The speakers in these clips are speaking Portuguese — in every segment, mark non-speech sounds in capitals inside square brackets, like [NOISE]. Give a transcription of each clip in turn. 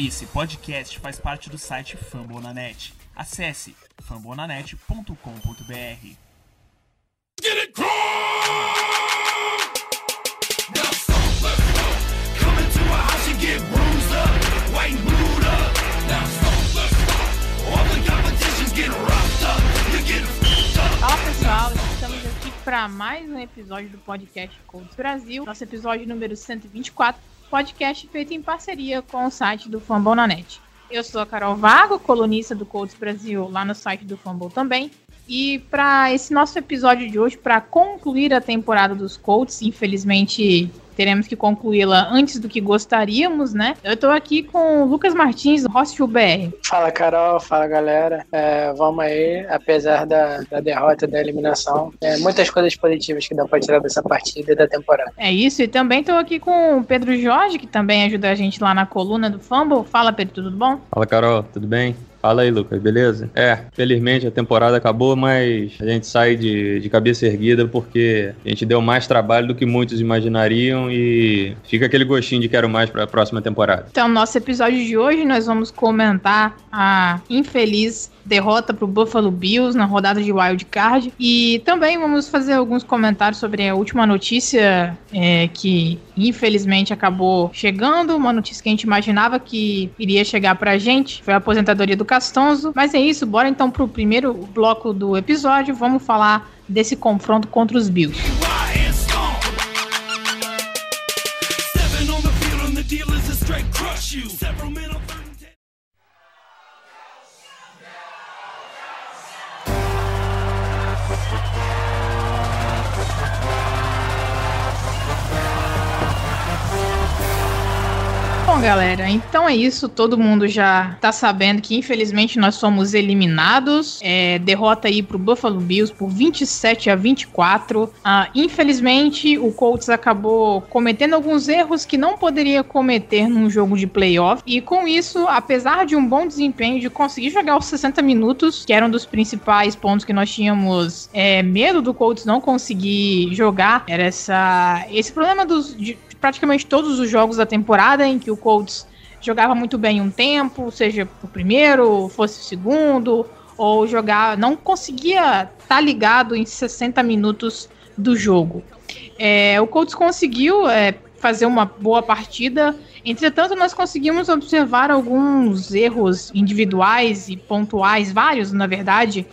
Esse podcast faz parte do site Fambonanet. Acesse fambonanet.com.br. Fala pessoal, estamos aqui para mais um episódio do podcast Codes Brasil. Nosso episódio número 124 podcast feito em parceria com o site do Fambonanet. Eu sou a Carol Vago, colunista do Codes Brasil lá no site do Fumble também. E para esse nosso episódio de hoje, para concluir a temporada dos Colts, infelizmente teremos que concluí-la antes do que gostaríamos, né? Eu tô aqui com o Lucas Martins, do Hostel BR. Fala, Carol. Fala, galera. É, vamos aí, apesar da, da derrota, da eliminação, é, muitas coisas positivas que dá pra tirar dessa partida e da temporada. É isso, e também tô aqui com o Pedro Jorge, que também ajuda a gente lá na coluna do Fumble. Fala, Pedro, tudo bom? Fala, Carol, tudo bem? Fala aí, Lucas, beleza? É, felizmente a temporada acabou, mas a gente sai de, de cabeça erguida porque a gente deu mais trabalho do que muitos imaginariam e fica aquele gostinho de quero mais para a próxima temporada. Então, no nosso episódio de hoje, nós vamos comentar a infeliz derrota para o Buffalo Bills na rodada de Wild Card. E também vamos fazer alguns comentários sobre a última notícia é, que infelizmente acabou chegando, uma notícia que a gente imaginava que iria chegar para a gente, foi a aposentadoria do Castonzo. Mas é isso, bora então para o primeiro bloco do episódio, vamos falar desse confronto contra os Bills. Galera, então é isso. Todo mundo já tá sabendo que infelizmente nós somos eliminados. É, derrota aí pro Buffalo Bills por 27 a 24. Ah, infelizmente, o Colts acabou cometendo alguns erros que não poderia cometer num jogo de playoff. E com isso, apesar de um bom desempenho, de conseguir jogar os 60 minutos, que era um dos principais pontos que nós tínhamos é, medo do Colts não conseguir jogar, era essa, esse problema dos, de, praticamente todos os jogos da temporada em que o Colts jogava muito bem um tempo, seja o primeiro, fosse o segundo, ou jogar, não conseguia estar tá ligado em 60 minutos do jogo. É, o Colts conseguiu é, fazer uma boa partida, entretanto, nós conseguimos observar alguns erros individuais e pontuais, vários na verdade,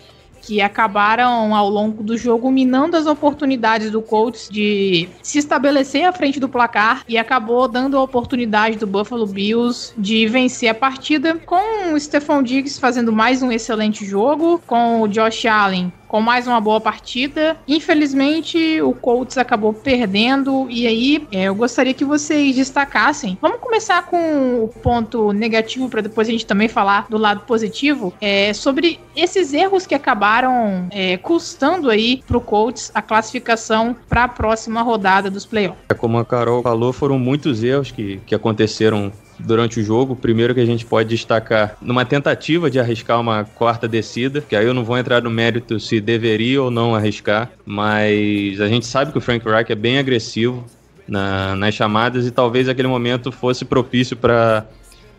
que acabaram ao longo do jogo minando as oportunidades do Colts de se estabelecer à frente do placar e acabou dando a oportunidade do Buffalo Bills de vencer a partida com o Stephon Diggs fazendo mais um excelente jogo, com o Josh Allen com mais uma boa partida. Infelizmente, o Colts acabou perdendo. E aí, é, eu gostaria que vocês destacassem. Vamos começar com o ponto negativo, para depois a gente também falar do lado positivo. É, sobre esses erros que acabaram é, custando aí pro Colts a classificação para a próxima rodada dos playoffs. É como a Carol falou, foram muitos erros que, que aconteceram durante o jogo. Primeiro que a gente pode destacar numa tentativa de arriscar uma quarta descida, que aí eu não vou entrar no mérito se deveria ou não arriscar, mas a gente sabe que o Frank Reich é bem agressivo na, nas chamadas e talvez aquele momento fosse propício para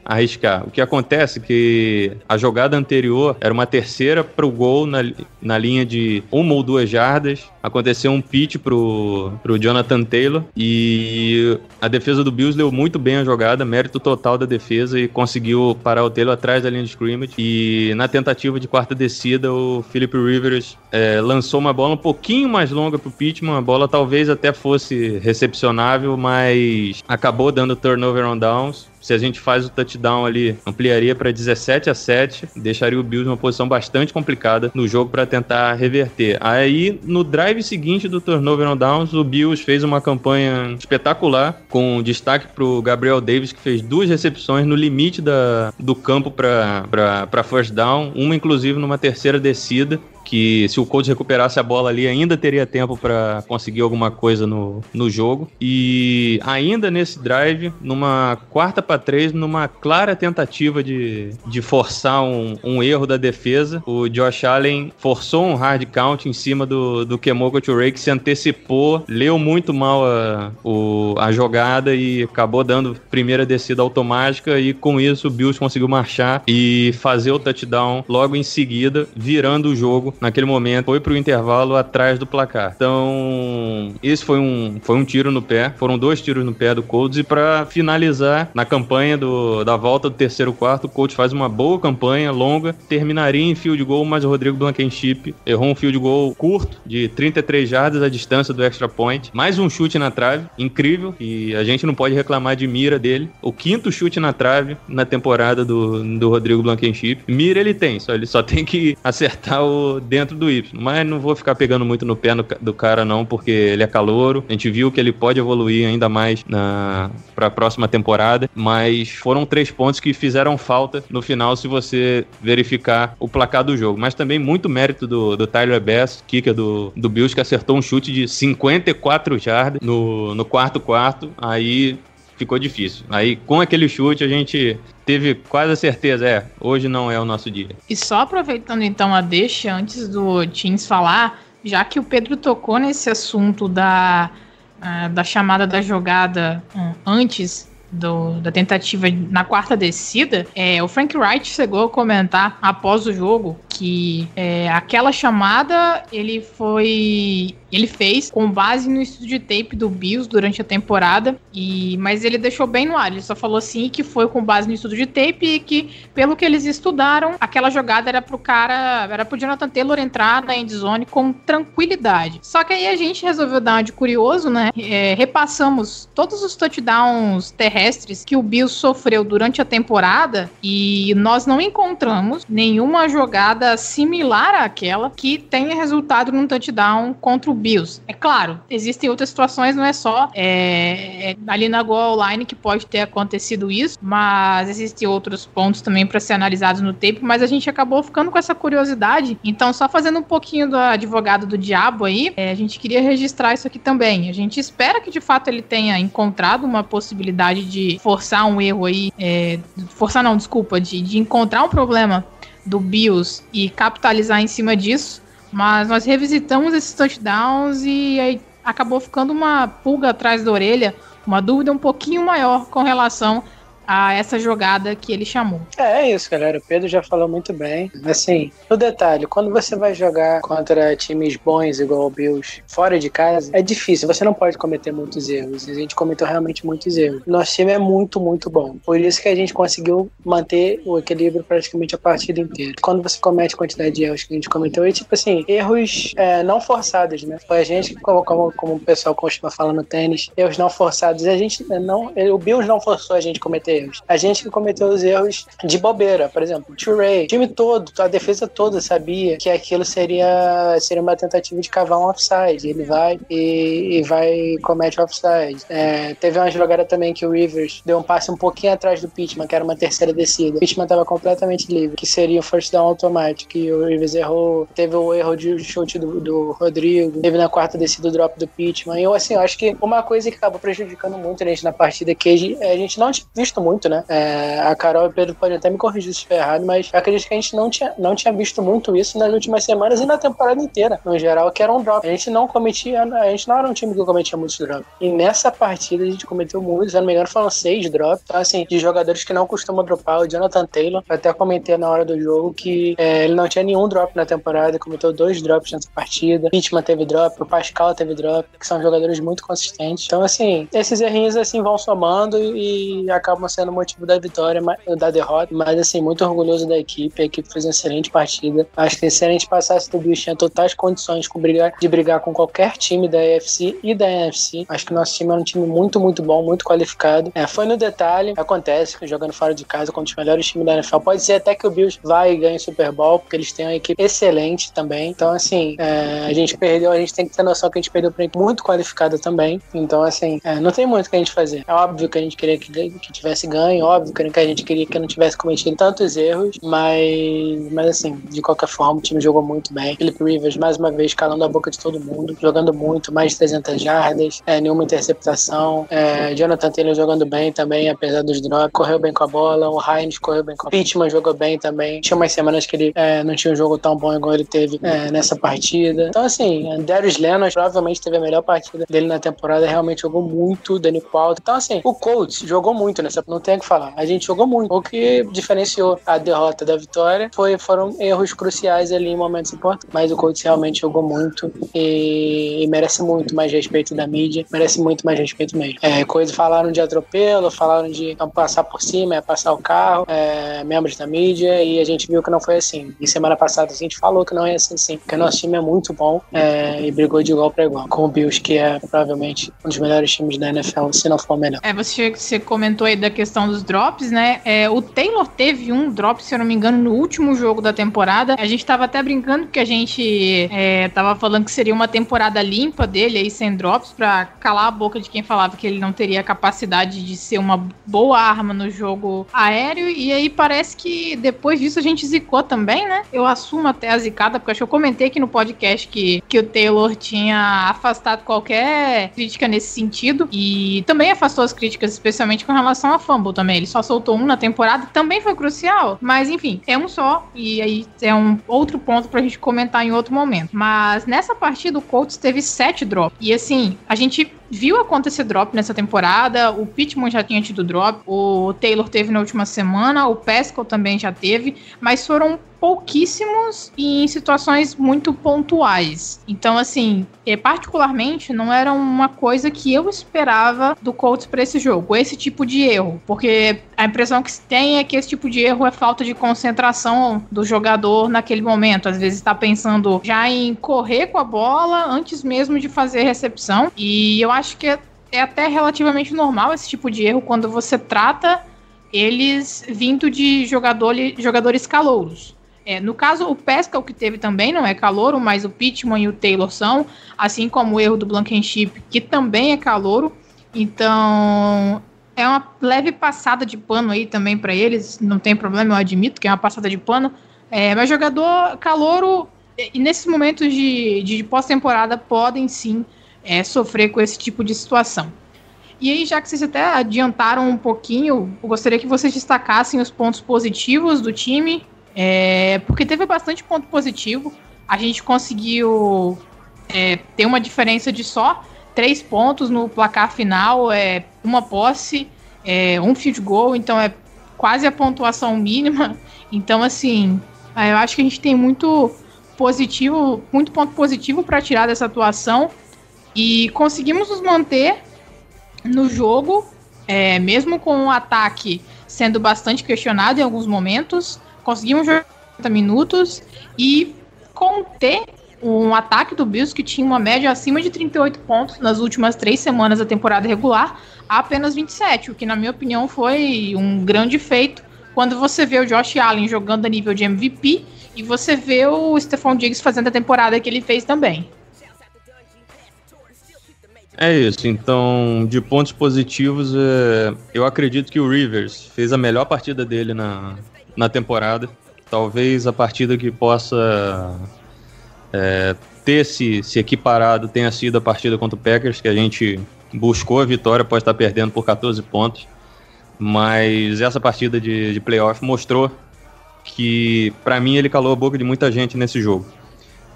arriscar. O que acontece é que a jogada anterior era uma terceira para o gol na, na linha de uma ou duas jardas. Aconteceu um pitch pro, pro Jonathan Taylor e a defesa do Bills deu muito bem a jogada, mérito total da defesa e conseguiu parar o Taylor atrás da linha de scrimmage. E na tentativa de quarta descida, o Philip Rivers é, lançou uma bola um pouquinho mais longa pro Pittman. A bola talvez até fosse recepcionável, mas acabou dando turnover on downs se a gente faz o touchdown ali, ampliaria para 17 a 7, deixaria o Bills numa posição bastante complicada no jogo para tentar reverter. Aí, no drive seguinte do turnover on downs, o Bills fez uma campanha espetacular, com destaque pro Gabriel Davis, que fez duas recepções no limite da, do campo para first down, uma inclusive numa terceira descida que se o Colts recuperasse a bola ali, ainda teria tempo para conseguir alguma coisa no, no jogo. E ainda nesse drive, numa quarta para três, numa clara tentativa de, de forçar um, um erro da defesa, o Josh Allen forçou um hard count em cima do, do Kemoka Ture, que se antecipou, leu muito mal a, o, a jogada e acabou dando primeira descida automática e com isso o Bills conseguiu marchar e fazer o touchdown logo em seguida, virando o jogo naquele momento. Foi pro intervalo atrás do placar. Então, esse foi um, foi um tiro no pé. Foram dois tiros no pé do Colts. E para finalizar, na campanha do, da volta do terceiro quarto, o Colts faz uma boa campanha, longa, terminaria em field goal, mas o Rodrigo Blankenship errou um field goal curto, de 33 jardas a distância do extra point. Mais um chute na trave, incrível, e a gente não pode reclamar de mira dele. O quinto chute na trave na temporada do, do Rodrigo Blankenship. Mira ele tem, só ele só tem que [LAUGHS] acertar o dentro do Y. Mas não vou ficar pegando muito no pé no, do cara não, porque ele é calouro. A gente viu que ele pode evoluir ainda mais para a próxima temporada, mas foram três pontos que fizeram falta no final se você verificar o placar do jogo. Mas também muito mérito do, do Tyler Bass, kicker do, do Bills, que acertou um chute de 54 jardas no, no quarto quarto. Aí ficou difícil. Aí, com aquele chute, a gente teve quase a certeza, é, hoje não é o nosso dia. E só aproveitando então a deixa, antes do Teams falar, já que o Pedro tocou nesse assunto da, uh, da chamada da jogada uh, antes do, da tentativa na quarta descida, é, o Frank Wright chegou a comentar após o jogo que é, aquela chamada ele foi ele fez com base no estudo de tape do Bills durante a temporada, e mas ele deixou bem no ar. Ele só falou assim que foi com base no estudo de tape e que, pelo que eles estudaram, aquela jogada era pro cara, era pro Jonathan Taylor entrar na endzone com tranquilidade. Só que aí a gente resolveu dar uma de curioso, né? É, repassamos todos os touchdowns terrestres que o Bills sofreu durante a temporada e nós não encontramos nenhuma jogada similar àquela que tenha resultado num touchdown contra o Bills. É claro, existem outras situações, não é só é, é, ali na goal line que pode ter acontecido isso, mas existem outros pontos também para ser analisados no tempo, mas a gente acabou ficando com essa curiosidade. Então, só fazendo um pouquinho do advogado do diabo aí, é, a gente queria registrar isso aqui também. A gente espera que de fato ele tenha encontrado uma possibilidade de forçar um erro aí, é, forçar não, desculpa, de, de encontrar um problema do Bills e capitalizar em cima disso. Mas nós revisitamos esses touchdowns e aí acabou ficando uma pulga atrás da orelha, uma dúvida um pouquinho maior com relação a essa jogada que ele chamou. É, é isso, galera. O Pedro já falou muito bem. Assim, no detalhe, quando você vai jogar contra times bons igual o Bills fora de casa, é difícil. Você não pode cometer muitos erros. A gente cometeu realmente muitos erros. Nosso time é muito, muito bom. Por isso que a gente conseguiu manter o equilíbrio praticamente a partida inteira. Quando você comete a quantidade de erros que a gente cometeu, é tipo assim, erros é, não forçados, né? Foi a gente, como, como, como o pessoal costuma falar no tênis, erros não forçados. A gente não, o Bills não forçou a gente a cometer erros. A gente que cometeu os erros de bobeira, por exemplo, o Ray, o time todo, a defesa toda sabia que aquilo seria, seria uma tentativa de cavar um offside. Ele vai e, e vai e comete offside. É, teve uma jogada também que o Rivers deu um passe um pouquinho atrás do Pittman, que era uma terceira descida. O Pittman estava completamente livre, que seria um first down automático. E o Rivers errou, teve o erro de chute do, do Rodrigo, teve na quarta descida o drop do Pittman. E eu, assim, eu acho que uma coisa que acabou prejudicando muito a gente na partida, que a gente não tinha visto muito, né? É, a Carol e o Pedro podem até me corrigir se estiver errado, mas acredito que a gente não tinha, não tinha visto muito isso nas últimas semanas e na temporada inteira, no geral, que era um drop. A gente não cometia, a gente não era um time que cometia muitos drops. E nessa partida a gente cometeu muitos, se não me engano, foram seis drops. Então, assim, de jogadores que não costumam dropar, o Jonathan Taylor, eu até comentei na hora do jogo que é, ele não tinha nenhum drop na temporada, cometeu dois drops nessa partida. Pittman teve drop, o Pascal teve drop, que são jogadores muito consistentes. Então, assim, esses errinhos assim vão somando e acabam sendo motivo da vitória, da derrota, mas assim, muito orgulhoso da equipe. A equipe fez uma excelente partida. Acho que se a gente passasse do Bills, tinha totais condições de brigar, de brigar com qualquer time da AFC e da NFC. Acho que o nosso time é um time muito, muito bom, muito qualificado. É, foi no detalhe, acontece, jogando fora de casa contra os melhores times da NFL. Pode ser até que o Bills vai e ganhe o Super Bowl, porque eles têm uma equipe excelente também. Então, assim, é, a gente perdeu, a gente tem que ter noção que a gente perdeu para muito qualificada também. Então, assim, é, não tem muito o que a gente fazer. É óbvio que a gente queria que, que tivesse tivesse ganho, óbvio que a gente queria que não tivesse cometido tantos erros, mas, mas assim, de qualquer forma, o time jogou muito bem. Felipe Rivers, mais uma vez, calando a boca de todo mundo, jogando muito, mais de 300 jardas, é, nenhuma interceptação. É, Jonathan Taylor jogando bem também, apesar dos drops, correu bem com a bola. O Hines correu bem com a Pittman, jogou bem também. Tinha umas semanas que ele é, não tinha um jogo tão bom igual ele teve é, nessa partida. Então, assim, Darius Leonard provavelmente teve a melhor partida dele na temporada, realmente jogou muito, Danny Qualto. Então, assim, o Colts jogou muito nessa, não tem o que falar. A gente jogou muito. O que diferenciou a derrota da vitória foi, foram erros cruciais ali em momentos importantes. Mas o Colts realmente jogou muito e, e merece muito mais respeito da mídia, merece muito mais respeito mesmo. É, falaram de atropelo, falaram de não passar por cima, é passar o carro, é, membros da mídia, e a gente viu que não foi assim. E semana passada a gente falou que não é assim, sim, porque nosso time é muito bom é, e brigou de igual para igual com o Bills, que é provavelmente um dos melhores times da NFL, se não for o melhor. É, você, você comentou aí da questão dos drops, né? É, o Taylor teve um drop, se eu não me engano, no último jogo da temporada. A gente tava até brincando que a gente é, tava falando que seria uma temporada limpa dele aí, sem drops, pra calar a boca de quem falava que ele não teria capacidade de ser uma boa arma no jogo aéreo. E aí parece que depois disso a gente zicou também, né? Eu assumo até a zicada, porque acho que eu comentei aqui no podcast que, que o Taylor tinha afastado qualquer crítica nesse sentido. E também afastou as críticas, especialmente com relação a fumble também. Ele só soltou um na temporada, também foi crucial. Mas enfim, é um só. E aí é um outro ponto pra gente comentar em outro momento. Mas nessa partida, o Colts teve sete drops. E assim, a gente viu acontecer drop nessa temporada. O Pittman já tinha tido drop, o Taylor teve na última semana, o Pascal também já teve, mas foram pouquíssimos e em situações muito pontuais. Então, assim, é, particularmente, não era uma coisa que eu esperava do Colts para esse jogo, esse tipo de erro, porque a impressão que se tem é que esse tipo de erro é falta de concentração do jogador naquele momento. Às vezes está pensando já em correr com a bola antes mesmo de fazer recepção, e eu acho que é, é até relativamente normal esse tipo de erro quando você trata eles vindo de jogador, jogadores calouros. É, no caso, o Pesca, o que teve também, não é calouro, mas o Pittman e o Taylor são, assim como o erro do Blankenship, que também é calouro. Então, é uma leve passada de pano aí também para eles, não tem problema, eu admito que é uma passada de pano. É, mas jogador calouro, e nesses momentos de, de pós-temporada, podem sim é, sofrer com esse tipo de situação. E aí, já que vocês até adiantaram um pouquinho, eu gostaria que vocês destacassem os pontos positivos do time é, porque teve bastante ponto positivo. A gente conseguiu é, ter uma diferença de só três pontos no placar final, é uma posse, é, um field goal, então é quase a pontuação mínima. [LAUGHS] Então, assim, eu acho que a gente tem muito positivo, muito ponto positivo para tirar dessa atuação e conseguimos nos manter no jogo, é, mesmo com o ataque sendo bastante questionado em alguns momentos conseguimos jogar 30 minutos e conter um ataque do Bills que tinha uma média acima de 38 pontos nas últimas três semanas da temporada regular a apenas 27, o que na minha opinião foi um grande feito quando você vê o Josh Allen jogando a nível de MVP e você vê o Stephon Diggs fazendo a temporada que ele fez também. É isso, então, de pontos positivos, é, eu acredito que o Rivers fez a melhor partida dele na, na temporada. Talvez a partida que possa é, ter se, se equiparado tenha sido a partida contra o Packers, que a gente buscou a vitória, pode estar perdendo por 14 pontos. Mas essa partida de, de playoff mostrou que, para mim, ele calou a boca de muita gente nesse jogo.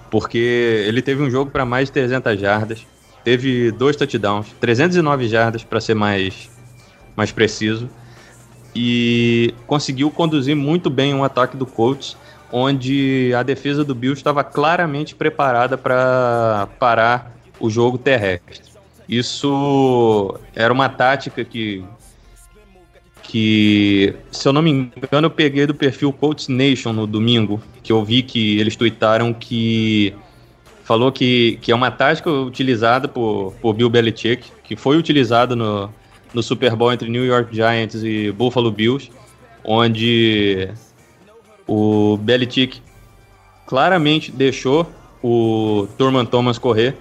Porque ele teve um jogo para mais de 300 jardas, teve dois touchdowns, 309 jardas para ser mais, mais preciso e conseguiu conduzir muito bem um ataque do Colts, onde a defesa do Bills estava claramente preparada para parar o jogo terrestre. Isso era uma tática que, que, se eu não me engano, eu peguei do perfil Colts Nation no domingo, que eu vi que eles tweetaram que falou que, que é uma tática utilizada por, por Bill Belichick, que foi utilizada no, no Super Bowl entre New York Giants e Buffalo Bills, onde o Belichick claramente deixou o Turman Thomas correr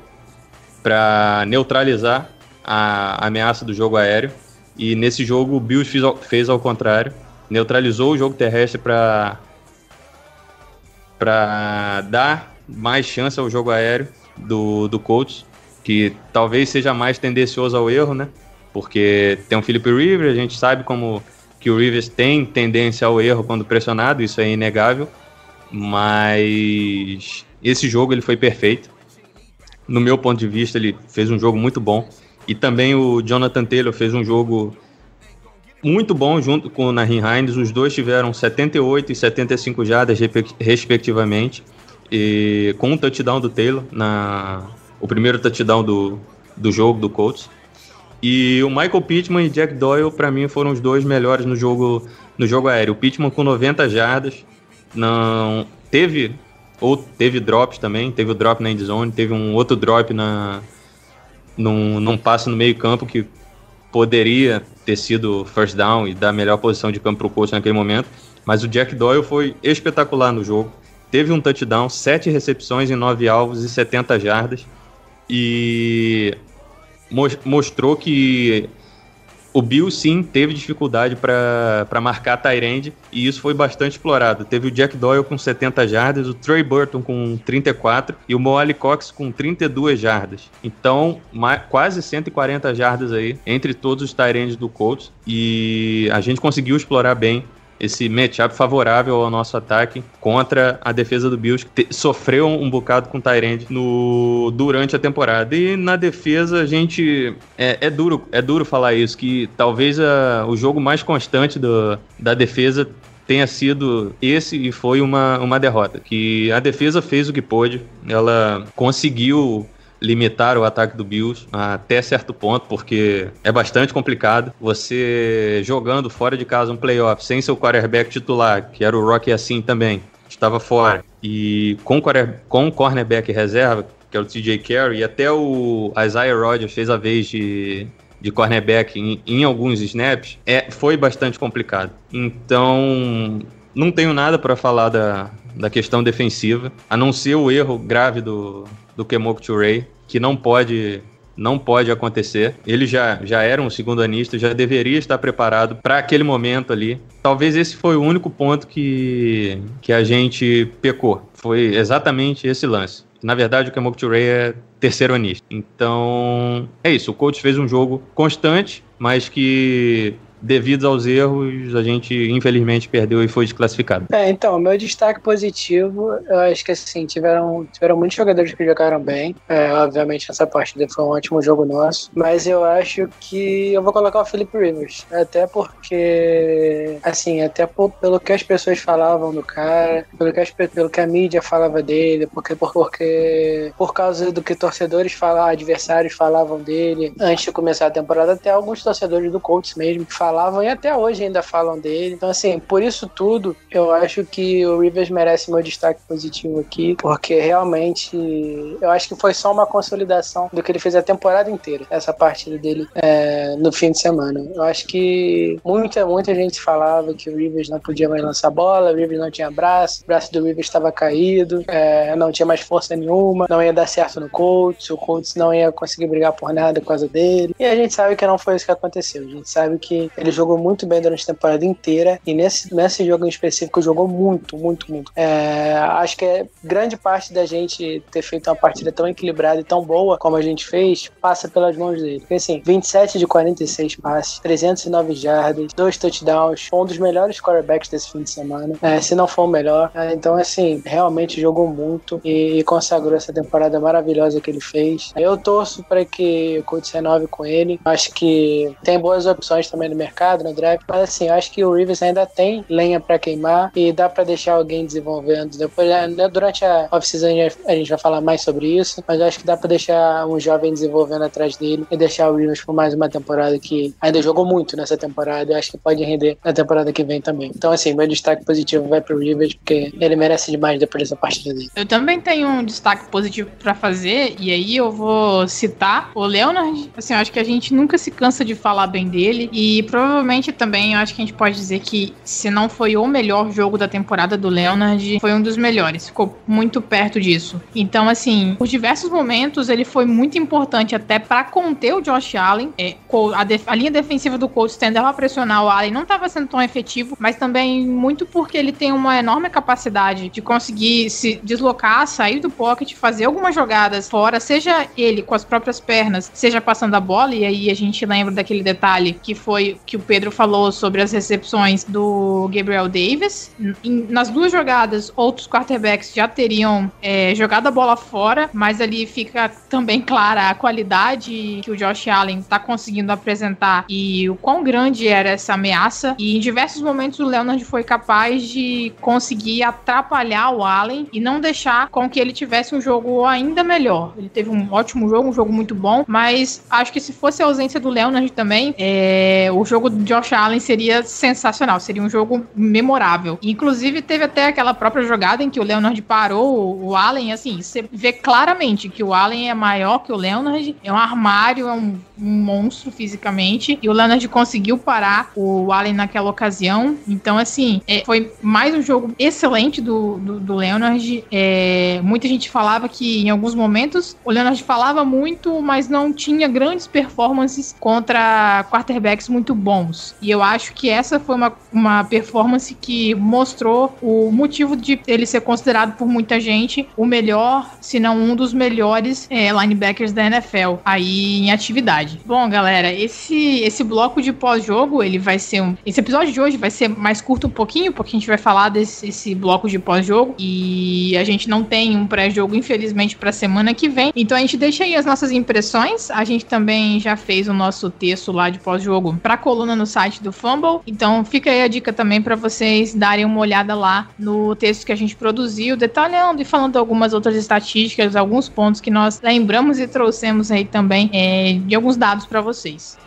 para neutralizar a ameaça do jogo aéreo E nesse jogo o Bills fez ao, fez ao contrário, neutralizou o jogo terrestre para para dar mais chance ao jogo aéreo do, do Colts, que talvez seja mais tendencioso ao erro, né? Porque tem o Philip Rivers, a gente sabe como que o Rivers tem tendência ao erro quando pressionado, isso é inegável, mas esse jogo ele foi perfeito. No meu ponto de vista, ele fez um jogo muito bom. E também o Jonathan Taylor fez um jogo muito bom junto com o Nahin Hines. Os dois tiveram 78 e 75 jardas, respectivamente. E com um touchdown do Taylor, na, o primeiro touchdown do, do jogo do Colts. E o Michael Pittman e Jack Doyle, para mim, foram os dois melhores no jogo, no jogo aéreo. O Pittman com 90 jardas, não teve ou teve drops também, teve o drop na endzone, teve um outro drop na num, num passe no meio campo que poderia ter sido first down e dar a melhor posição de campo para o coach naquele momento, mas o Jack Doyle foi espetacular no jogo. Teve um touchdown, sete recepções em nove alvos e 70 jardas e mostrou que o Bill sim teve dificuldade para marcar Tyrande e isso foi bastante explorado. Teve o Jack Doyle com 70 jardas, o Trey Burton com 34 e o Moali Cox com 32 jardas. Então, quase 140 jardas aí entre todos os Tyrands do Colts e a gente conseguiu explorar bem esse matchup favorável ao nosso ataque contra a defesa do Bills, que sofreu um bocado com o Tyrande no durante a temporada. E na defesa, a gente. É, é duro, é duro falar isso, que talvez a, o jogo mais constante do, da defesa tenha sido esse e foi uma, uma derrota. Que a defesa fez o que pôde, ela conseguiu limitar o ataque do Bills até certo ponto, porque é bastante complicado. Você jogando fora de casa um playoff sem seu quarterback titular, que era o Rocky assim também, estava fora, e com, com cornerback reserva, que é o TJ Carey, e até o Isaiah Rodgers fez a vez de, de cornerback em, em alguns snaps, é, foi bastante complicado. Então, não tenho nada para falar da, da questão defensiva, a não ser o erro grave do, do Kemok Touré, que não pode não pode acontecer. Ele já, já era um segundo anista, já deveria estar preparado para aquele momento ali. Talvez esse foi o único ponto que, que a gente pecou. Foi exatamente esse lance. Na verdade, o Kemok Touré é terceiro anista. Então, é isso. O coach fez um jogo constante, mas que devido aos erros, a gente infelizmente perdeu e foi desclassificado. É, então, meu destaque positivo, eu acho que assim, tiveram, tiveram muitos jogadores que jogaram bem. É, obviamente, essa partida foi um ótimo jogo nosso, mas eu acho que eu vou colocar o Felipe Rivers, até porque, assim, até por, pelo que as pessoas falavam do cara, pelo que, as, pelo que a mídia falava dele, porque, porque por causa do que torcedores falavam, adversários falavam dele antes de começar a temporada, até alguns torcedores do Colts mesmo que falavam falavam e até hoje ainda falam dele. Então, assim, por isso tudo, eu acho que o Rivers merece meu destaque positivo aqui, porque realmente eu acho que foi só uma consolidação do que ele fez a temporada inteira, essa partida dele é, no fim de semana. Eu acho que muita, muita gente falava que o Rivers não podia mais lançar bola, o Rivers não tinha braço, o braço do Rivers estava caído, é, não tinha mais força nenhuma, não ia dar certo no Colts, o Colts não ia conseguir brigar por nada por causa dele. E a gente sabe que não foi isso que aconteceu. A gente sabe que ele jogou muito bem durante a temporada inteira e nesse, nesse jogo em específico jogou muito, muito, muito. É, acho que é grande parte da gente ter feito uma partida tão equilibrada e tão boa como a gente fez passa pelas mãos dele. Porque assim, 27 de 46 passes, 309 jardas, dois touchdowns, um dos melhores quarterbacks desse fim de semana, é, se não for o melhor. É, então, assim, realmente jogou muito e, e, consagrou essa temporada maravilhosa que ele fez. Eu torço para que o Colts renove com ele. Acho que tem boas opções também no mercado mercado, no draft, mas assim, eu acho que o Rivers ainda tem lenha para queimar e dá para deixar alguém desenvolvendo. Depois, né, né, durante a off-season a gente vai falar mais sobre isso, mas eu acho que dá para deixar um jovem desenvolvendo atrás dele e deixar o Rivers por mais uma temporada que ainda jogou muito nessa temporada. Eu acho que pode render na temporada que vem também. Então, assim, meu destaque positivo vai pro Rivers, porque ele merece demais depois dessa partida dele. Eu também tenho um destaque positivo para fazer, e aí eu vou citar o Leonard. Assim, eu acho que a gente nunca se cansa de falar bem dele, e pro provavelmente também eu acho que a gente pode dizer que se não foi o melhor jogo da temporada do Leonard, foi um dos melhores. Ficou muito perto disso. Então, assim, por diversos momentos ele foi muito importante até para conter o Josh Allen. É, a, a, linha defensiva do Colts tendava a pressionar o Allen, não estava sendo tão efetivo, mas também muito porque ele tem uma enorme capacidade de conseguir se deslocar, sair do pocket, fazer algumas jogadas fora, seja ele com as próprias pernas, seja passando a bola, e aí a gente lembra daquele detalhe que foi que o Pedro falou sobre as recepções do Gabriel Davis. nas duas jogadas, outros quarterbacks já teriam é, jogado a bola fora, mas ali fica também clara a qualidade que o Josh Allen está conseguindo apresentar e o quão grande era essa ameaça. E em diversos momentos o Leonard foi capaz de conseguir atrapalhar o Allen e não deixar com que ele tivesse um jogo ainda melhor. Ele teve um ótimo jogo, um jogo muito bom, mas acho que se fosse a ausência do Leonard também, é, o jogo do Josh Allen seria sensacional, seria um jogo memorável. Inclusive, teve até aquela própria jogada em que o Leonard parou o Allen, assim, você vê claramente que o Allen é maior que o Leonard, é um armário, é um, um monstro fisicamente, e o Leonard conseguiu parar o Allen naquela ocasião. Então, assim, é, foi mais um jogo excelente do, do, do Leonard. É, muita gente falava que em alguns momentos o Leonard falava muito, mas não tinha grandes performances contra quarterbacks muito bons. E eu acho que essa foi uma, uma performance que mostrou o motivo de ele ser considerado por muita gente o melhor, se não um dos melhores é, linebackers da NFL aí em atividade. Bom, galera, esse esse bloco de pós-jogo, ele vai ser um esse episódio de hoje vai ser mais curto um pouquinho, porque a gente vai falar desse esse bloco de pós-jogo e a gente não tem um pré-jogo infelizmente para semana que vem. Então a gente deixa aí as nossas impressões. A gente também já fez o nosso texto lá de pós-jogo para coluna no site do Fumble. Então fica aí a dica também para vocês darem uma olhada lá no texto que a gente produziu, detalhando e falando algumas outras estatísticas, alguns pontos que nós lembramos e trouxemos aí também é, de alguns dados para vocês.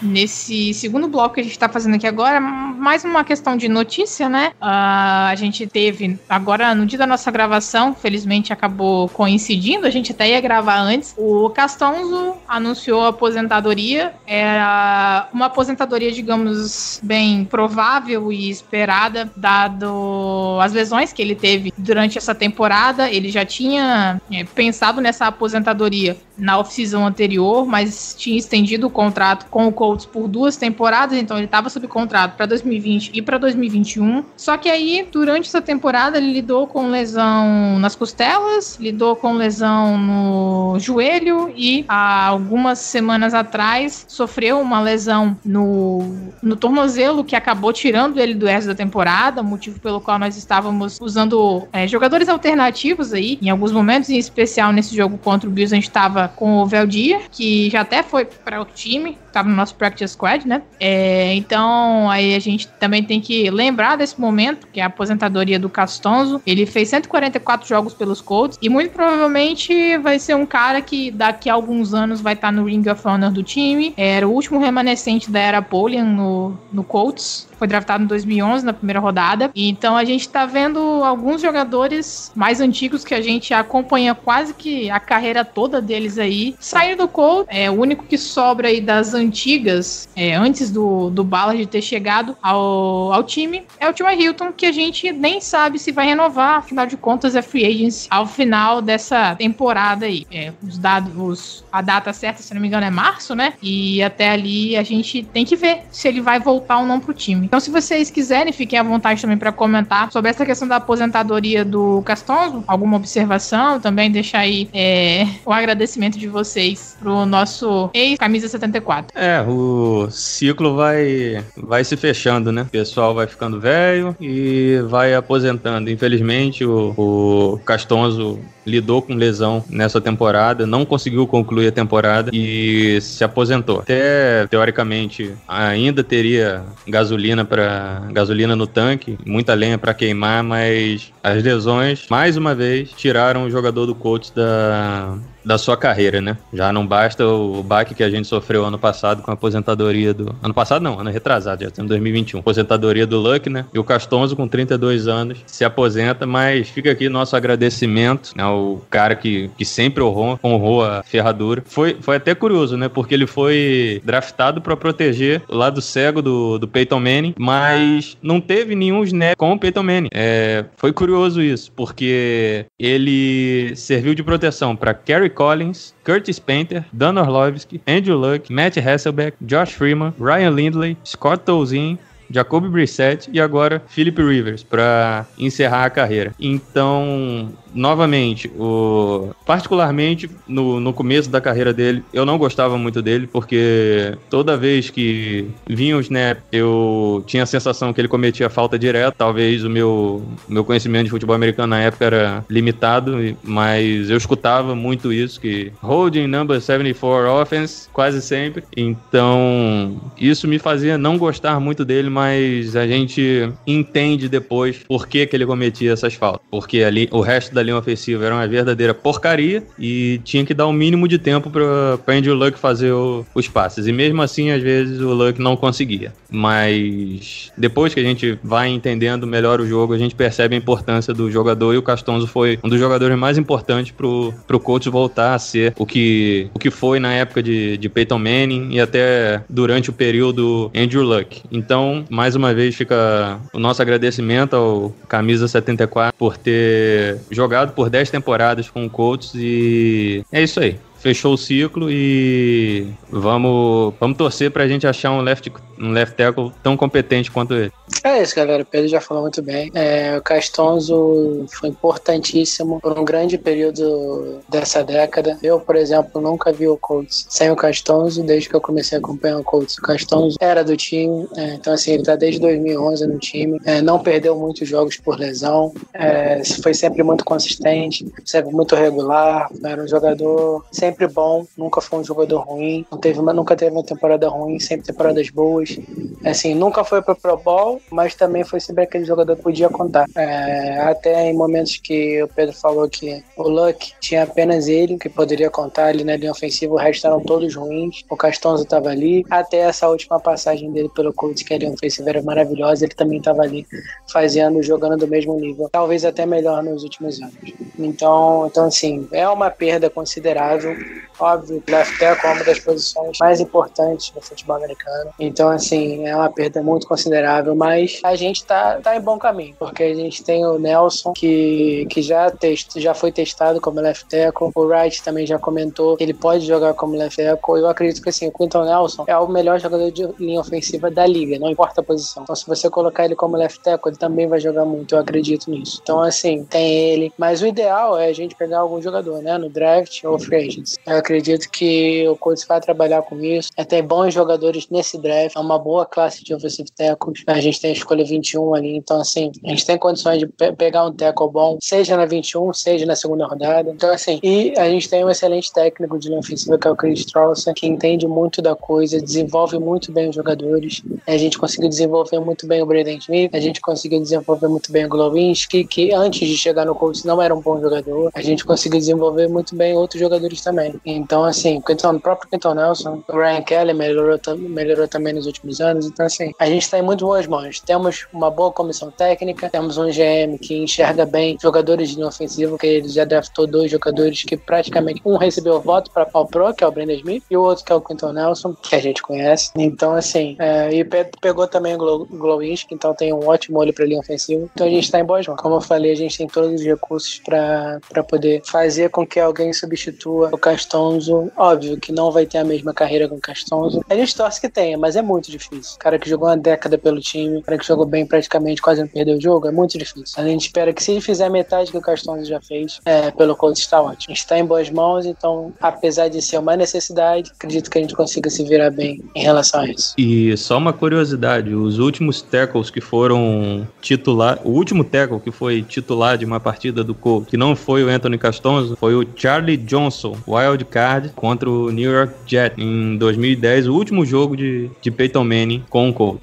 Nesse segundo bloco que a gente está fazendo aqui agora, mais uma questão de notícia, né? Uh, a gente teve, agora no dia da nossa gravação, felizmente acabou coincidindo, a gente até ia gravar antes. O Castonzo anunciou a aposentadoria. Era uma aposentadoria, digamos, bem provável e esperada, dado as lesões que ele teve durante essa temporada. Ele já tinha é, pensado nessa aposentadoria na off-season anterior, mas tinha estendido o contrato com o Colts por duas temporadas, então ele estava sob contrato para 2020 e para 2021. Só que aí, durante essa temporada, ele lidou com lesão nas costelas, lidou com lesão no joelho e há algumas semanas atrás sofreu uma lesão no, no tornozelo que acabou tirando ele do resto da temporada, motivo pelo qual nós estávamos usando é, jogadores alternativos aí, em alguns momentos, em especial nesse jogo contra o Bills, a gente estava com o Veldir, que já até foi para o time, estava no nosso practice squad, né? É, então, aí a gente também tem que lembrar desse momento, que é a aposentadoria do Castonzo. Ele fez 144 jogos pelos Colts e muito provavelmente vai ser um cara que daqui a alguns anos vai estar tá no Ring of Honor do time. Era o último remanescente da era Polian no, no Colts foi draftado em 2011 na primeira rodada. Então a gente tá vendo alguns jogadores mais antigos que a gente acompanha quase que a carreira toda deles aí saindo do Colts. É o único que sobra aí das antigas, é, antes do, do Ballard ter chegado ao, ao time, é o Tima Hilton, que a gente nem sabe se vai renovar, afinal de contas é free agency ao final dessa temporada aí. É, os dados, os, a data certa, se não me engano, é março, né? E até ali a gente tem que ver se ele vai voltar ou não pro time. Então, se vocês quiserem, fiquem à vontade também para comentar sobre essa questão da aposentadoria do Castonzo, alguma observação, também deixar aí é, o agradecimento de vocês pro nosso ex-camisa 74. É, o ciclo vai, vai se fechando, né? O pessoal vai ficando velho e vai aposentando. Infelizmente, o, o Castonzo lidou com lesão nessa temporada, não conseguiu concluir a temporada e se aposentou. Até teoricamente ainda teria gasolina para gasolina no tanque, muita lenha para queimar, mas as lesões mais uma vez tiraram o jogador do coach da da sua carreira, né? Já não basta o baque que a gente sofreu ano passado com a aposentadoria do. Ano passado não, ano retrasado, já estamos em 2021. Aposentadoria do Luck, né? E o Castonzo, com 32 anos, se aposenta, mas fica aqui nosso agradecimento ao né? cara que, que sempre honrou, honrou a ferradura. Foi, foi até curioso, né? Porque ele foi draftado para proteger o lado cego do, do Peyton Manning, mas não teve nenhum snap com o Peyton Manning. É, foi curioso isso, porque ele serviu de proteção para Kerry Collins, Curtis Painter, Dan Orlovsky, Andrew Luck, Matt Hasselbeck, Josh Freeman, Ryan Lindley, Scott Tolzien, Jacoby Brissett e agora Philip Rivers para encerrar a carreira. Então, novamente, o particularmente no, no começo da carreira dele, eu não gostava muito dele, porque toda vez que vinha o snap, eu tinha a sensação que ele cometia falta direta. Talvez o meu, meu conhecimento de futebol americano na época era limitado, mas eu escutava muito isso, que holding number 74 offense, quase sempre. Então, isso me fazia não gostar muito dele, mas a gente entende depois por que, que ele cometia essas faltas. Porque ali o resto da linha ofensiva era uma verdadeira porcaria e tinha que dar o um mínimo de tempo para Andrew Luck fazer o, os passes. E mesmo assim, às vezes, o Luck não conseguia. Mas depois que a gente vai entendendo melhor o jogo, a gente percebe a importância do jogador e o Castonzo foi um dos jogadores mais importantes pro, pro coach voltar a ser o que, o que foi na época de, de Peyton Manning e até durante o período Andrew Luck. Então, mais uma vez, fica o nosso agradecimento ao Camisa 74 por ter jogado por 10 temporadas com o Colts e é isso aí fechou o ciclo e vamos, vamos torcer pra gente achar um left, um left tackle tão competente quanto ele. É isso, galera. O Pedro já falou muito bem. É, o Castonzo foi importantíssimo por um grande período dessa década. Eu, por exemplo, nunca vi o Colts sem o Castonzo, desde que eu comecei a acompanhar o Colts. O Castonzo era do time, é, então assim, ele tá desde 2011 no time. É, não perdeu muitos jogos por lesão, é, foi sempre muito consistente, sempre muito regular. Era um jogador sempre sempre bom, nunca foi um jogador ruim, não teve nunca teve uma temporada ruim, sempre temporadas boas. Assim, nunca foi para Pro Bowl, mas também foi sempre aquele jogador que podia contar. É, até em momentos que o Pedro falou que o Luck tinha apenas ele que poderia contar ali na linha ofensiva, o resto eram todos ruins. O Castonzo estava ali, até essa última passagem dele pelo Colts, que a linha ofensiva era maravilhosa, ele também estava ali fazendo, jogando do mesmo nível, talvez até melhor nos últimos anos. Então, então assim, é uma perda considerável Óbvio, left tackle é uma das posições mais importantes do futebol americano. Então, assim, é uma perda muito considerável, mas a gente tá, tá em bom caminho, porque a gente tem o Nelson, que, que já, test, já foi testado como left tackle. O Wright também já comentou que ele pode jogar como left tackle. Eu acredito que, assim, o Quinton Nelson é o melhor jogador de linha ofensiva da liga, não importa a posição. Então, se você colocar ele como left tackle, ele também vai jogar muito, eu acredito nisso. Então, assim, tem ele. Mas o ideal é a gente pegar algum jogador, né, no draft ou free agents. Eu acredito que o Colts vai trabalhar com isso. É, tem bons jogadores nesse draft, é uma boa classe de offensive tackles. A gente tem a escolha 21 ali, então assim, a gente tem condições de pe pegar um tackle bom, seja na 21, seja na segunda rodada. Então assim, e a gente tem um excelente técnico de linha ofensiva que é o Chris Strawson, que entende muito da coisa, desenvolve muito bem os jogadores. A gente conseguiu desenvolver muito bem o Braden Smith, a gente conseguiu desenvolver muito bem o Glowinski, que antes de chegar no Colts não era um bom jogador. A gente conseguiu desenvolver muito bem outros jogadores também. Então, assim, o próprio Quinton Nelson, o Ryan Kelly melhorou, melhorou também nos últimos anos. Então, assim, a gente está em muito boas mãos. Temos uma boa comissão técnica, temos um GM que enxerga bem jogadores de linha ofensiva, que ele já draftou dois jogadores que praticamente um recebeu voto para Paul Pro, que é o Brandon Smith, e o outro que é o Quinton Nelson, que a gente conhece. Então, assim, é, e pegou também o Glowinski, então tem um ótimo olho para linha ofensiva. Então a gente está em boas mãos. Como eu falei, a gente tem todos os recursos para poder fazer com que alguém substitua o Castonzo óbvio que não vai ter a mesma carreira com o Castonzo. A gente torce que tenha, mas é muito difícil. O cara que jogou uma década pelo time, o cara que jogou bem praticamente, quase não perdeu o jogo, é muito difícil. A gente espera que se ele fizer metade que o Castonzo já fez, é, pelo Colts está ótimo. Está em boas mãos, então, apesar de ser uma necessidade, acredito que a gente consiga se virar bem em relação a isso. E só uma curiosidade, os últimos tackles que foram titular, o último tackle que foi titular de uma partida do Colts, que não foi o Anthony Castonzo, foi o Charlie Johnson, wild card contra o New York Jets em 2010, o último jogo de, de Peyton Manning com o Colts.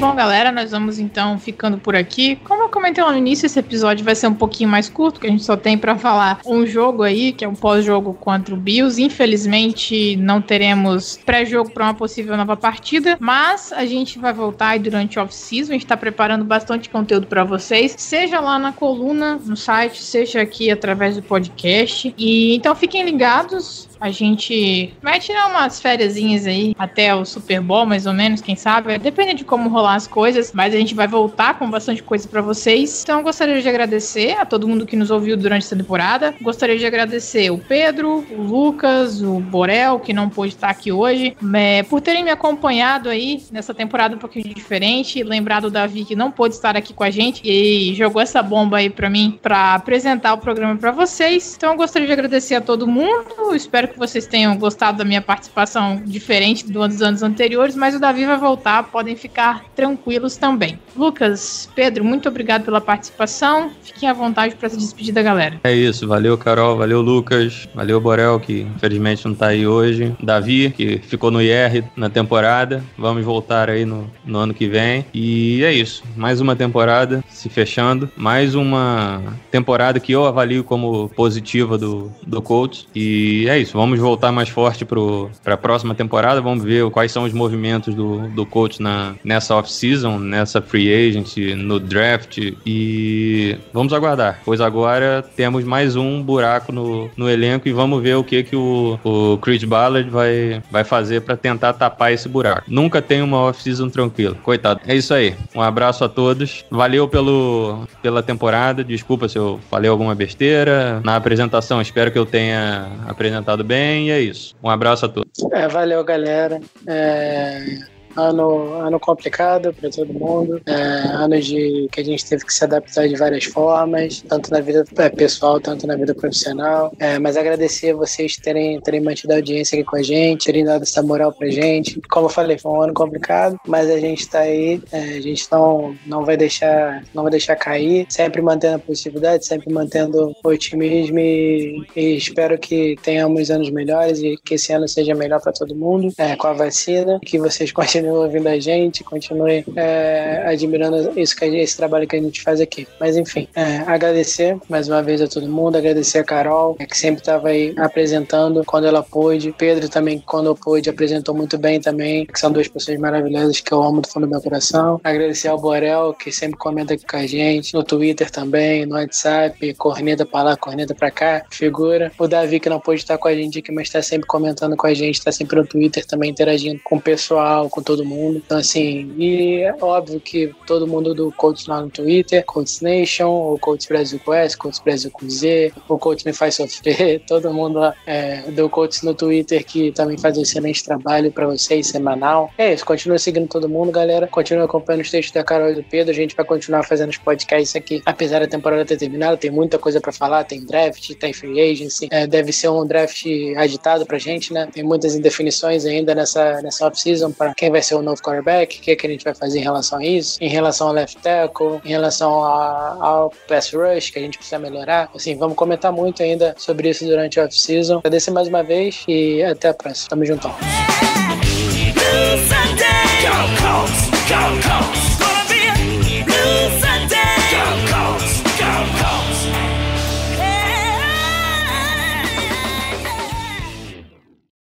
Bom, galera, nós vamos então ficando por aqui. Como comentei lá no início, esse episódio vai ser um pouquinho mais curto, que a gente só tem para falar um jogo aí, que é um pós-jogo contra o Bills. Infelizmente, não teremos pré-jogo para uma possível nova partida, mas a gente vai voltar aí durante o off-season. A gente tá preparando bastante conteúdo para vocês, seja lá na coluna, no site, seja aqui através do podcast. E então fiquem ligados. A gente vai tirar umas férias aí até o Super Bowl, mais ou menos, quem sabe. Depende de como rolar as coisas, mas a gente vai voltar com bastante coisa para vocês. Então, eu gostaria de agradecer a todo mundo que nos ouviu durante essa temporada. Gostaria de agradecer o Pedro, o Lucas, o Borel, que não pôde estar aqui hoje, é, por terem me acompanhado aí nessa temporada um pouquinho diferente. Lembrar do Davi, que não pôde estar aqui com a gente e jogou essa bomba aí para mim para apresentar o programa para vocês. Então, gostaria de agradecer a todo mundo. Espero que vocês tenham gostado da minha participação diferente dos anos anteriores, mas o Davi vai voltar, podem ficar tranquilos também. Lucas, Pedro, muito obrigado pela participação. Fiquem à vontade para se despedir da galera. É isso, valeu Carol, valeu Lucas, valeu Borel, que infelizmente não está aí hoje. Davi, que ficou no IR na temporada. Vamos voltar aí no, no ano que vem. E é isso, mais uma temporada se fechando, mais uma temporada que eu avalio como positiva do, do Colts. E é isso, vamos voltar mais forte para a próxima temporada. Vamos ver quais são os movimentos do, do coach na, nessa off-season, nessa free agent, no draft. E vamos aguardar, pois agora temos mais um buraco no, no elenco e vamos ver o que, que o, o Chris Ballard vai, vai fazer para tentar tapar esse buraco. Nunca tem uma off-season tranquila. Coitado. É isso aí. Um abraço a todos. Valeu pelo, pela temporada. Desculpa se eu falei alguma besteira. Na apresentação, espero que eu tenha apresentado bem e é isso. Um abraço a todos. É, valeu, galera. É ano, ano complicado para todo mundo, é, anos de que a gente teve que se adaptar de várias formas, tanto na vida é, pessoal, tanto na vida profissional. É, mas agradecer vocês terem, terem mantido a audiência aqui com a gente, terem dado essa moral pra gente. Como eu falei, foi um ano complicado, mas a gente tá aí, é, a gente não, não vai deixar não vai deixar cair, sempre mantendo a possibilidade, sempre mantendo o otimismo e, e espero que tenhamos anos melhores e que esse ano seja melhor para todo mundo é, com a vacina, que vocês [LAUGHS] continuem continue ouvindo a gente, continue é, admirando isso que, esse trabalho que a gente faz aqui. Mas enfim, é, agradecer mais uma vez a todo mundo, agradecer a Carol, que sempre estava aí apresentando quando ela pôde. Pedro também, quando pôde, apresentou muito bem também, que são duas pessoas maravilhosas que eu amo do fundo do meu coração. Agradecer ao Borel, que sempre comenta aqui com a gente, no Twitter também, no WhatsApp, corneta pra lá, corneta pra cá, figura. O Davi, que não pôde estar com a gente aqui, mas está sempre comentando com a gente, está sempre no Twitter também interagindo com o pessoal, com todo todo mundo. Então, assim, e é óbvio que todo mundo do Coach lá no Twitter, Coach Nation, o Coach Brasil com S, Coach Brasil com Z, o Coach Me Faz Sofrer, [LAUGHS] todo mundo lá é, do Coach no Twitter que também faz um excelente trabalho para vocês, semanal. É isso, continua seguindo todo mundo, galera. Continua acompanhando os textos da Carol e do Pedro. A gente vai continuar fazendo os podcasts aqui, apesar da temporada ter terminado. Tem muita coisa para falar, tem draft, tem free agency. É, deve ser um draft agitado pra gente, né? Tem muitas indefinições ainda nessa, nessa off-season para quem vai ser o novo quarterback, o que, é que a gente vai fazer em relação a isso, em relação ao left tackle, em relação a, ao pass rush, que a gente precisa melhorar. Assim, vamos comentar muito ainda sobre isso durante a off-season. Agradecer mais uma vez e até a próxima. Tamo juntão.